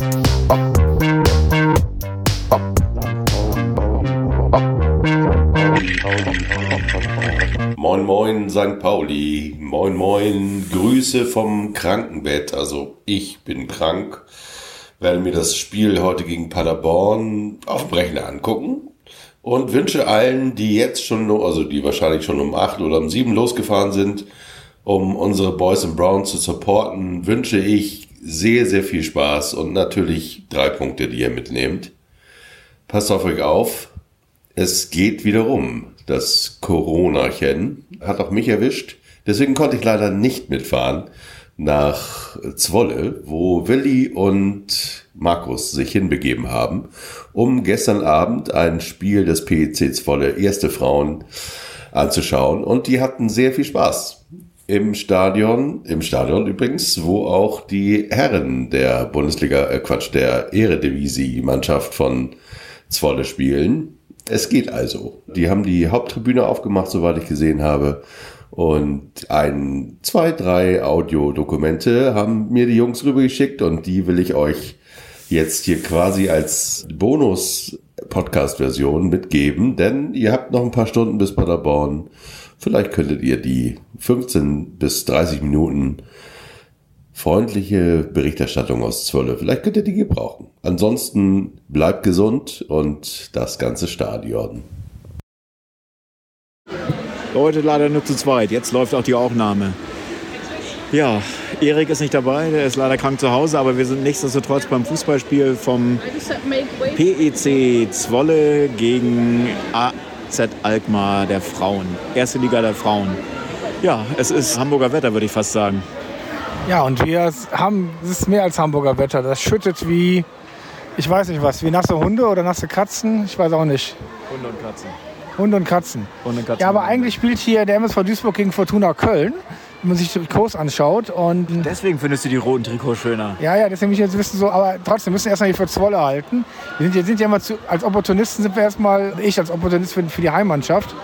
Moin Moin St. Pauli, moin moin, Grüße vom Krankenbett. Also ich bin krank, werde mir das Spiel heute gegen Paderborn auf dem Rechner angucken und wünsche allen, die jetzt schon, also die wahrscheinlich schon um acht oder um sieben losgefahren sind, um unsere Boys and Browns zu supporten, wünsche ich sehr, sehr viel Spaß und natürlich drei Punkte, die ihr mitnehmt. Passt auf euch auf. Es geht wieder rum. Das Coronachen hat auch mich erwischt. Deswegen konnte ich leider nicht mitfahren nach Zwolle, wo Willi und Markus sich hinbegeben haben, um gestern Abend ein Spiel des PEC Zwolle Erste Frauen anzuschauen. Und die hatten sehr viel Spaß im Stadion, im Stadion übrigens, wo auch die Herren der Bundesliga, äh Quatsch, der Eredivisie-Mannschaft von Zwolle spielen. Es geht also. Die haben die Haupttribüne aufgemacht, soweit ich gesehen habe. Und ein, zwei, drei Audiodokumente haben mir die Jungs rübergeschickt und die will ich euch jetzt hier quasi als Bonus-Podcast-Version mitgeben, denn ihr habt noch ein paar Stunden bis Paderborn. Vielleicht könntet ihr die 15 bis 30 Minuten freundliche Berichterstattung aus Zwolle, vielleicht könnt ihr die gebrauchen. Ansonsten bleibt gesund und das ganze Stadion. Heute leider nur zu zweit. Jetzt läuft auch die Aufnahme. Ja, Erik ist nicht dabei, der ist leider krank zu Hause, aber wir sind nichtsdestotrotz beim Fußballspiel vom PEC Zwolle gegen AZ Alkmaar der Frauen. Erste Liga der Frauen. Ja, es ist Hamburger Wetter, würde ich fast sagen. Ja, und wir haben, es ist mehr als Hamburger Wetter. Das schüttet wie, ich weiß nicht was, wie nasse Hunde oder nasse Katzen, ich weiß auch nicht. Hunde und Katzen. Hunde und Katzen. Hunde und Katzen. Ja, aber eigentlich spielt hier der MSV Duisburg gegen Fortuna Köln, man sich Trikots anschaut. Und Deswegen findest du die roten Trikots schöner. ja, ja, deswegen will ich jetzt wissen, so, aber trotzdem müssen wir erstmal hier für Zwolle halten. Wir sind, wir sind ja immer zu, als Opportunisten sind wir erstmal, ich als Opportunist für, für die Heimmannschaft,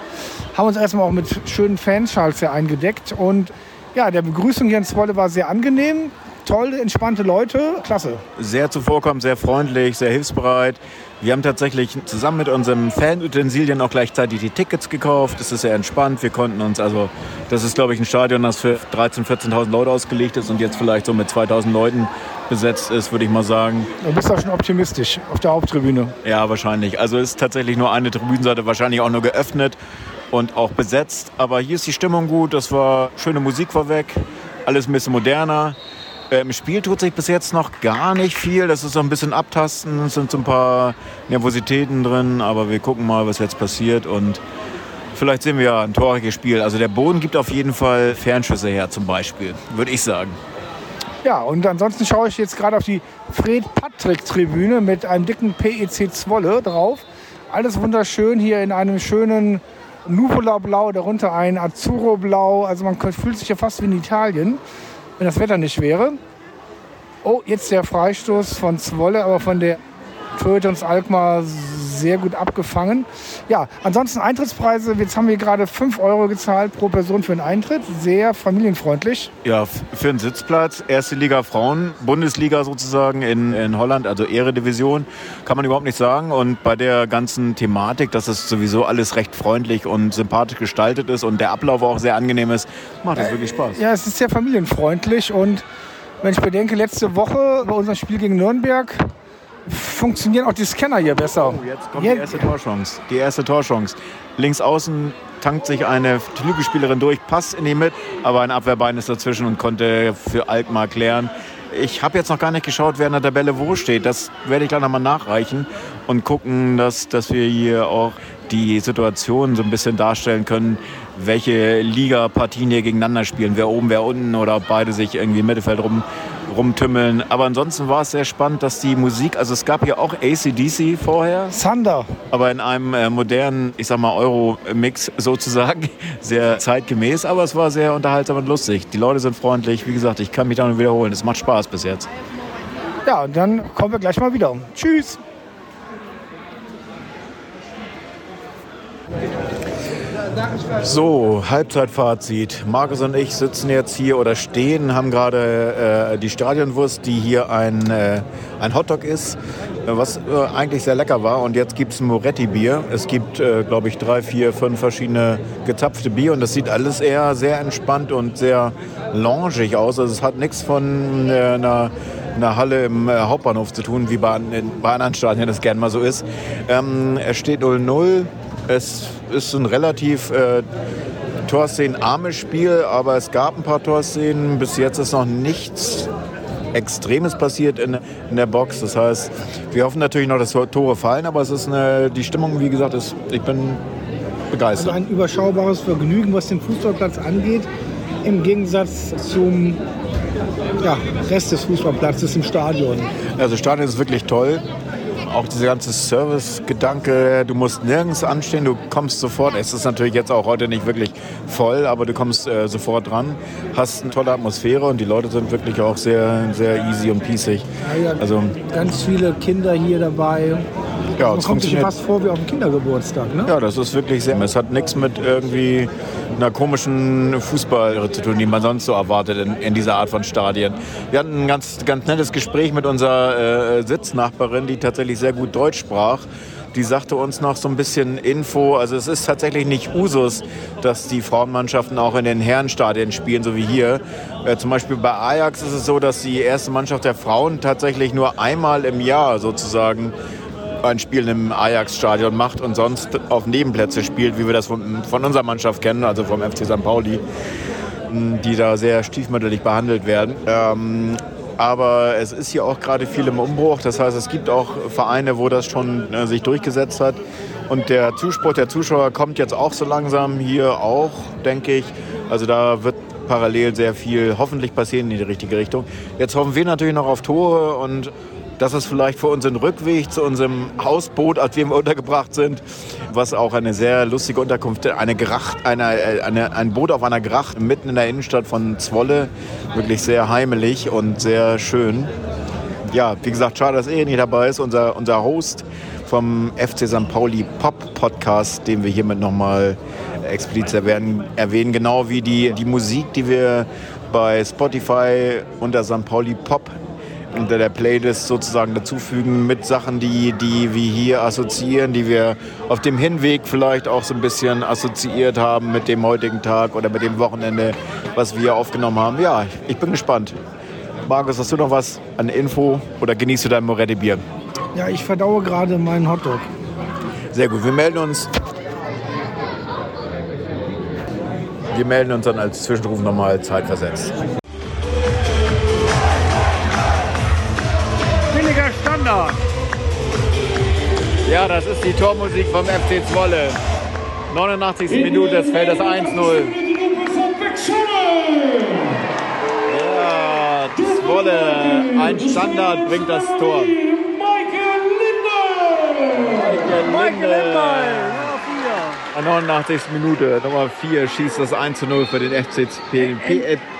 haben uns erstmal auch mit schönen Fanschals hier eingedeckt. Und ja, der Begrüßung hier in Zwolle war sehr angenehm. Tolle, entspannte Leute, klasse. Sehr zuvorkommend, sehr freundlich, sehr hilfsbereit. Wir haben tatsächlich zusammen mit unserem Fanutensilien auch gleichzeitig die Tickets gekauft. Es ist sehr entspannt. Wir konnten uns, also das ist glaube ich ein Stadion, das für 13.000, 14.000 Leute ausgelegt ist und jetzt vielleicht so mit 2.000 Leuten besetzt ist, würde ich mal sagen. Du bist doch schon optimistisch auf der Haupttribüne. Ja, wahrscheinlich. Also es ist tatsächlich nur eine Tribünenseite, wahrscheinlich auch nur geöffnet und auch besetzt. Aber hier ist die Stimmung gut. Das war schöne Musik vorweg, alles ein bisschen moderner. Im Spiel tut sich bis jetzt noch gar nicht viel. Das ist so ein bisschen abtasten. Es sind so ein paar Nervositäten drin. Aber wir gucken mal, was jetzt passiert. Und vielleicht sehen wir ja ein torreiches Spiel. Also der Boden gibt auf jeden Fall Fernschüsse her zum Beispiel, würde ich sagen. Ja, und ansonsten schaue ich jetzt gerade auf die Fred-Patrick-Tribüne mit einem dicken PEC Zwolle drauf. Alles wunderschön hier in einem schönen Nuvola-Blau, darunter ein Azzurro-Blau. Also man fühlt sich ja fast wie in Italien, wenn das Wetter nicht wäre. Oh, jetzt der Freistoß von Zwolle, aber von der Töte uns Alkmaar sehr gut abgefangen. Ja, ansonsten Eintrittspreise. Jetzt haben wir gerade 5 Euro gezahlt pro Person für den Eintritt. Sehr familienfreundlich. Ja, für einen Sitzplatz, erste Liga Frauen, Bundesliga sozusagen in, in Holland, also Eredivision, kann man überhaupt nicht sagen. Und bei der ganzen Thematik, dass es sowieso alles recht freundlich und sympathisch gestaltet ist und der Ablauf auch sehr angenehm ist, macht es wirklich Spaß. Ja, es ist sehr familienfreundlich und wenn ich bedenke, letzte Woche bei unserem Spiel gegen Nürnberg funktionieren auch die Scanner hier besser. Oh, Jetzt kommt die erste Torchance. Die erste Torchance. Links außen tankt sich eine Flügelspielerin durch, Pass in die Mitte, aber ein Abwehrbein ist dazwischen und konnte für Alkmaar klären. Ich habe jetzt noch gar nicht geschaut, wer in der Tabelle wo steht. Das werde ich gleich nochmal nachreichen und gucken, dass, dass wir hier auch die Situation so ein bisschen darstellen können, welche Liga-Partien hier gegeneinander spielen. Wer oben, wer unten oder ob beide sich irgendwie im Mittelfeld rum, rumtümmeln. Aber ansonsten war es sehr spannend, dass die Musik, also es gab hier auch ACDC vorher, Thunder. aber in einem äh, modernen, ich sag mal, Euro-Mix sozusagen, sehr zeitgemäß, aber es war sehr unterhaltsam und lustig. Die Leute sind freundlich, wie gesagt, ich kann mich da nur wiederholen. Es macht Spaß bis jetzt. Ja, und dann kommen wir gleich mal wieder. Tschüss. So, Halbzeitfazit. Markus und ich sitzen jetzt hier oder stehen, haben gerade äh, die Stadionwurst, die hier ein, äh, ein Hotdog ist, was äh, eigentlich sehr lecker war. Und jetzt gibt es ein Moretti-Bier. Es gibt, äh, glaube ich, drei, vier, fünf verschiedene gezapfte Bier und das sieht alles eher sehr entspannt und sehr loungig aus. Also es hat nichts von äh, einer einer Halle im äh, Hauptbahnhof zu tun, wie bei, in, bei anderen Stadien das gern mal so ist. Ähm, es steht 0-0. Es ist ein relativ äh, Torszenen-armes Spiel, aber es gab ein paar Torszenen. Bis jetzt ist noch nichts Extremes passiert in, in der Box. Das heißt, wir hoffen natürlich noch, dass Tore fallen, aber es ist eine, die Stimmung, wie gesagt, ist, ich bin begeistert. Also ein überschaubares Vergnügen, was den Fußballplatz angeht, im Gegensatz zum ja, Rest des Fußballplatzes im Stadion. Also das Stadion ist wirklich toll. Auch dieser ganze Service-Gedanke, du musst nirgends anstehen, du kommst sofort. Es ist natürlich jetzt auch heute nicht wirklich voll, aber du kommst äh, sofort dran, hast eine tolle Atmosphäre und die Leute sind wirklich auch sehr, sehr easy und peacig. Ja, ja, also ganz viele Kinder hier dabei. Ja, Man kommt sich fast vor wie auf dem Kindergeburtstag, ne? Ja, das ist wirklich sehr. Es hat nichts mit irgendwie einer komischen Fußball zu tun, die man sonst so erwartet in, in dieser Art von Stadien. Wir hatten ein ganz, ganz nettes Gespräch mit unserer äh, Sitznachbarin, die tatsächlich sehr gut Deutsch sprach die sagte uns noch so ein bisschen Info. Also es ist tatsächlich nicht Usus, dass die Frauenmannschaften auch in den Herrenstadien spielen, so wie hier. Äh, zum Beispiel bei Ajax ist es so, dass die erste Mannschaft der Frauen tatsächlich nur einmal im Jahr sozusagen ein Spiel im Ajax-Stadion macht und sonst auf Nebenplätze spielt, wie wir das von, von unserer Mannschaft kennen, also vom FC St. Pauli, die da sehr stiefmütterlich behandelt werden. Ähm, aber es ist hier auch gerade viel im Umbruch. Das heißt, es gibt auch Vereine, wo das schon äh, sich durchgesetzt hat. Und der Zuspruch der Zuschauer kommt jetzt auch so langsam hier auch, denke ich. Also da wird parallel sehr viel hoffentlich passieren in die richtige Richtung. Jetzt hoffen wir natürlich noch auf Tore und das ist vielleicht für unseren Rückweg zu unserem Hausboot, als wir untergebracht sind, was auch eine sehr lustige Unterkunft, eine Gracht, eine, eine, ein Boot auf einer Gracht mitten in der Innenstadt von Zwolle, wirklich sehr heimelig und sehr schön. Ja, wie gesagt, schade, dass er nicht dabei ist, unser, unser Host vom FC St. Pauli Pop Podcast, den wir hiermit nochmal explizit erwähnen, erwähnen, genau wie die, die Musik, die wir bei Spotify unter St. Pauli Pop unter der Playlist sozusagen dazufügen mit Sachen, die, die wir hier assoziieren, die wir auf dem Hinweg vielleicht auch so ein bisschen assoziiert haben mit dem heutigen Tag oder mit dem Wochenende, was wir aufgenommen haben. Ja, ich bin gespannt. Markus, hast du noch was an Info oder genießt du dein Moretti-Bier? Ja, ich verdaue gerade meinen Hotdog. Sehr gut, wir melden uns. Wir melden uns dann als Zwischenruf nochmal zeitversetzt. Die Tormusik vom FC Zwolle. 89. Minute, es fällt das 1-0. Ja, Zwolle, ein Standard bringt das Tor. Michael. Michael Linde. 89. Minute, Nummer 4, schießt das 1 0 für den FC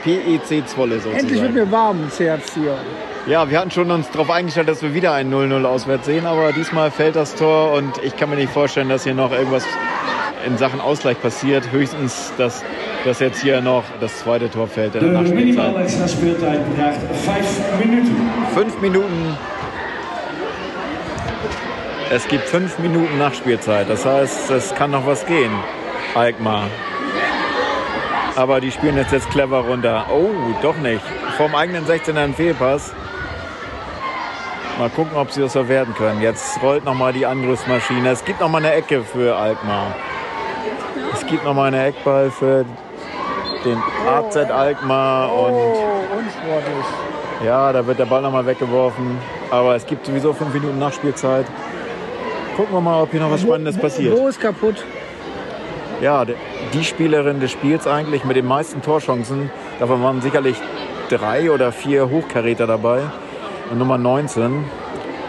PEC Zwolle sozusagen. Endlich wird mir warm ins Herz hier. Ja, wir hatten schon uns darauf eingestellt, dass wir wieder ein 0-0 auswärts sehen, aber diesmal fällt das Tor und ich kann mir nicht vorstellen, dass hier noch irgendwas in Sachen Ausgleich passiert. Höchstens, dass, dass jetzt hier noch das zweite Tor fällt in der Nachspielzeit. Fünf Minuten. Es gibt fünf Minuten Nachspielzeit. Das heißt, es kann noch was gehen. Alkmaar. Aber die spielen jetzt, jetzt clever runter. Oh, doch nicht. Vom eigenen 16er ein Fehlpass. Mal gucken, ob sie das verwerten können. Jetzt rollt nochmal die Angriffsmaschine. Es gibt nochmal eine Ecke für Alkmaar. Es gibt nochmal eine Eckball für den AZ Alkmaar. Und oh, ja, da wird der Ball nochmal weggeworfen. Aber es gibt sowieso fünf Minuten Nachspielzeit. Gucken wir mal, ob hier noch was Spannendes passiert. Wo ist kaputt? Ja, die Spielerin des Spiels eigentlich mit den meisten Torchancen. Davon waren sicherlich drei oder vier Hochkaräter dabei. Nummer 19,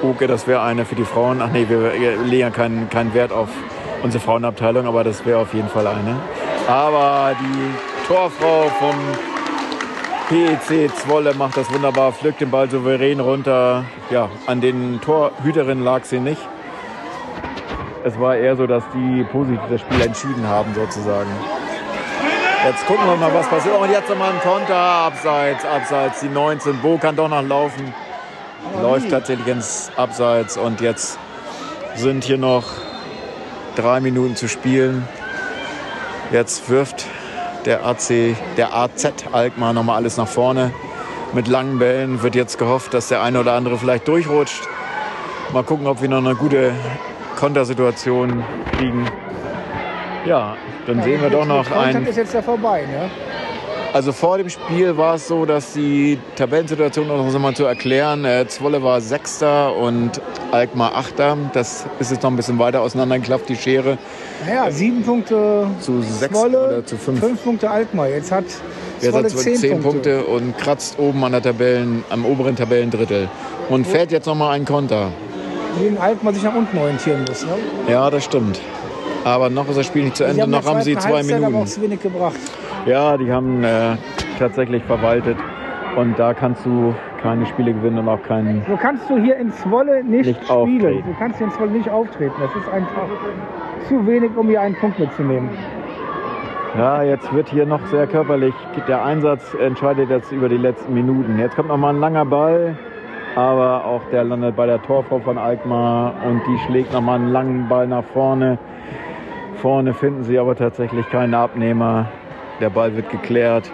Uke, das wäre eine für die Frauen. Ach nee, wir legen keinen, keinen Wert auf unsere Frauenabteilung, aber das wäre auf jeden Fall eine. Aber die Torfrau vom PEC Zwolle macht das wunderbar, pflückt den Ball souverän runter. Ja, an den Torhüterinnen lag sie nicht. es war eher so, dass die positiv das Spiel entschieden haben sozusagen. Jetzt gucken wir mal, was passiert. Und jetzt nochmal ein Konter, abseits, abseits, die 19. Bo kann doch noch laufen. Läuft tatsächlich ins Abseits und jetzt sind hier noch drei Minuten zu spielen. Jetzt wirft der AC, der AZ Alkmaar nochmal alles nach vorne. Mit langen Bällen wird jetzt gehofft, dass der eine oder andere vielleicht durchrutscht. Mal gucken, ob wir noch eine gute Kontersituation kriegen. Ja, dann ja, sehen wir doch noch ein. ist jetzt ja vorbei, ne? Also vor dem Spiel war es so, dass die Tabellensituation, um das mal zu erklären, äh, Zwolle war Sechster und Alkmaar Achter. Das ist jetzt noch ein bisschen weiter auseinandergeklafft, die Schere. Naja, sieben Punkte zu sechs Zwolle, oder zu fünf. Fünf Punkte Alkmaar. Jetzt hat Jetzt hat zehn, zehn Punkte. Punkte. und kratzt oben an der Tabellen, am oberen Tabellendrittel. Und fährt jetzt noch mal einen Konter. Gegen Alkmaar sich nach unten orientieren muss. Ne? Ja, das stimmt. Aber noch ist das Spiel nicht zu Ende. Noch haben sie zwei Minuten. Aber auch wenig gebracht. Ja, die haben äh, tatsächlich verwaltet. Und da kannst du keine Spiele gewinnen und auch keinen. So kannst du hier in Zwolle nicht, nicht spielen. Auftreten. Du kannst hier in Zwolle nicht auftreten. Das ist einfach zu wenig, um hier einen Punkt mitzunehmen. Ja, jetzt wird hier noch sehr körperlich. Der Einsatz entscheidet jetzt über die letzten Minuten. Jetzt kommt noch mal ein langer Ball, aber auch der landet bei der Torfrau von Alkmaar und die schlägt noch mal einen langen Ball nach vorne. Vorne finden sie aber tatsächlich keinen Abnehmer. Der Ball wird geklärt.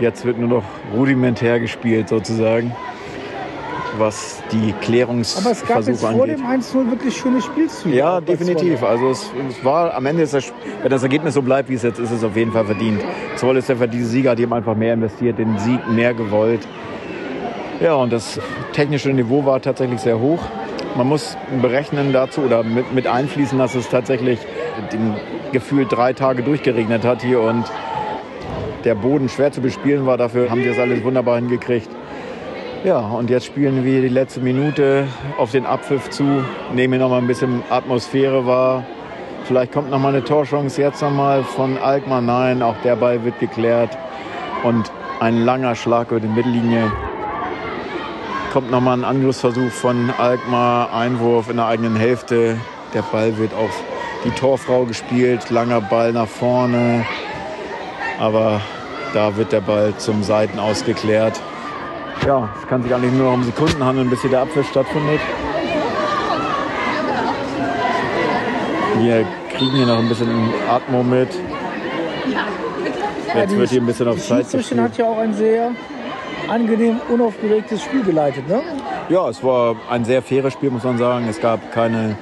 Jetzt wird nur noch rudimentär gespielt sozusagen was die Klärungsversuche angeht. Aber es gab jetzt vor dem 1-0 wirklich schöne Spielzüge. Ja, definitiv. Also es, es, war am Ende, ist das, wenn das Ergebnis so bleibt, wie es jetzt ist, ist es auf jeden Fall verdient. Zoll ist der verdiente Sieger, die haben einfach mehr investiert, den Sieg mehr gewollt. Ja, und das technische Niveau war tatsächlich sehr hoch. Man muss berechnen dazu oder mit, mit einfließen, dass es tatsächlich den Gefühl drei Tage durchgeregnet hat hier und der Boden schwer zu bespielen war. Dafür haben sie das alles wunderbar hingekriegt. Ja, und jetzt spielen wir die letzte Minute auf den Abpfiff zu, nehmen noch mal ein bisschen Atmosphäre wahr. Vielleicht kommt noch mal eine Torchance jetzt noch mal von Alkmaar. Nein, auch der Ball wird geklärt. Und ein langer Schlag über die Mittellinie. Kommt noch mal ein Angriffsversuch von Alkmaar. Einwurf in der eigenen Hälfte. Der Ball wird auf die Torfrau gespielt. Langer Ball nach vorne. Aber da wird der Ball zum Seiten ausgeklärt ja, es kann sich eigentlich nur noch um Sekunden handeln, bis hier der Abpfiff stattfindet. Wir kriegen hier noch ein bisschen Atmo mit. Jetzt ja, wird hier ein bisschen auf Zeit gespielt. hat ja auch ein sehr angenehm unaufgeregtes Spiel geleitet, ne? Ja, es war ein sehr faires Spiel, muss man sagen. Es gab keine,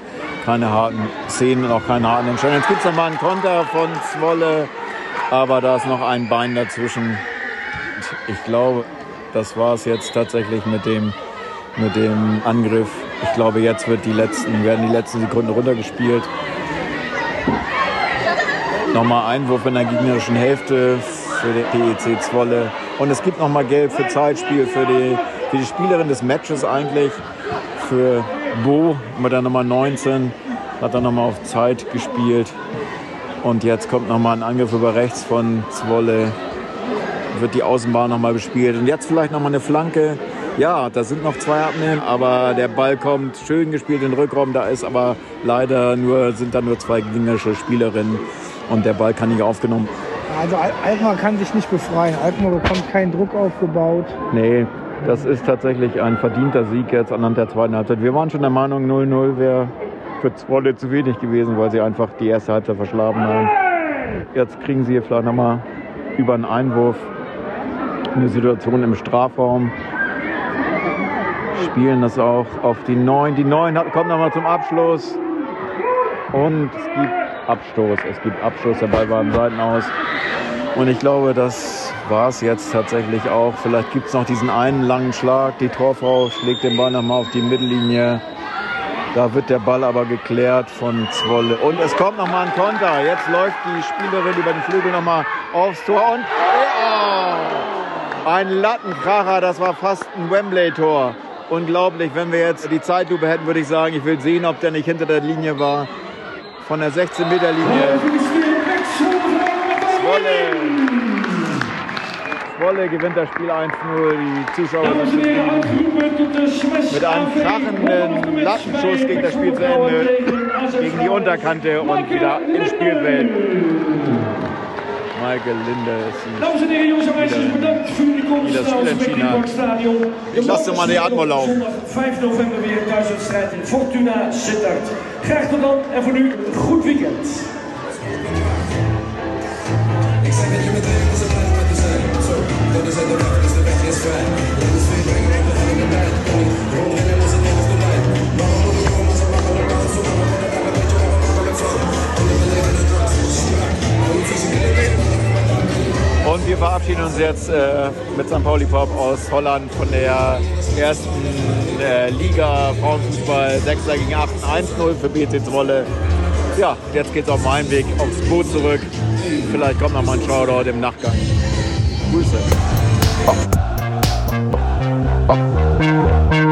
keine harten Szenen und auch keine harten Entscheidungen. Jetzt gibt es nochmal einen Konter von Zwolle, aber da ist noch ein Bein dazwischen. Ich glaube, das war es jetzt tatsächlich mit dem, mit dem Angriff. Ich glaube, jetzt wird die letzten, werden die letzten Sekunden runtergespielt. Nochmal Einwurf in der gegnerischen Hälfte für den PEC Zwolle. Und es gibt nochmal Gelb für Zeitspiel für die, für die Spielerin des Matches eigentlich. Für Bo mit der Nummer 19 hat er nochmal auf Zeit gespielt. Und jetzt kommt nochmal ein Angriff über rechts von Zwolle wird die Außenbahn nochmal bespielt. Und jetzt vielleicht nochmal eine Flanke. Ja, da sind noch zwei Abnehmen, aber der Ball kommt schön gespielt in den Rückraum. Da ist aber leider nur, sind da nur zwei gegnerische Spielerinnen und der Ball kann nicht aufgenommen. Also Alkmaar kann sich nicht befreien. Alkmaar bekommt keinen Druck aufgebaut. Nee, das ist tatsächlich ein verdienter Sieg jetzt anhand der zweiten Halbzeit. Wir waren schon der Meinung, 0-0 wäre für Zwolle zu wenig gewesen, weil sie einfach die erste Halbzeit verschlafen haben. Jetzt kriegen sie hier vielleicht nochmal über einen Einwurf eine Situation im Strafraum. Spielen das auch auf die 9. Die 9 kommt nochmal zum Abschluss. Und es gibt Abstoß. Es gibt Abstoß. Der Ball war im Seitenaus. Und ich glaube, das war es jetzt tatsächlich auch. Vielleicht gibt es noch diesen einen langen Schlag. Die Torfrau schlägt den Ball nochmal auf die Mittellinie. Da wird der Ball aber geklärt von Zwolle. Und es kommt nochmal ein Konter. Jetzt läuft die Spielerin über den Flügel nochmal aufs Tor. Und oh! Ein Lattenkracher, das war fast ein Wembley-Tor. Unglaublich, wenn wir jetzt die Zeitlupe hätten, würde ich sagen, ich will sehen, ob der nicht hinter der Linie war. Von der 16-Meter-Linie. Zwolle. Zwolle gewinnt das Spiel 1-0. Die Zuschauer sind Mit einem krachenden Lattenschuss ging das Spiel zu Ende. gegen die Unterkante und wieder im Spielfeld. Michael Linde voor jullie komst das Spiel entschieden hat. Stadion. Ich lasse mal die Atmo laufen. Zondag 5 november weer een thuiswedstrijd in Fortuna Sittard. Graag tot dan en voor nu een goed weekend. Und wir verabschieden uns jetzt äh, mit St. Pauli Pop aus Holland von der ersten äh, Liga Frauenfußball 6 gegen 8 1-0 für BC Zwolle. Ja, jetzt geht's auf dem Heimweg aufs Boot zurück. Vielleicht kommt noch mal ein Shoutout im Nachgang. Grüße. bọc bọc bọc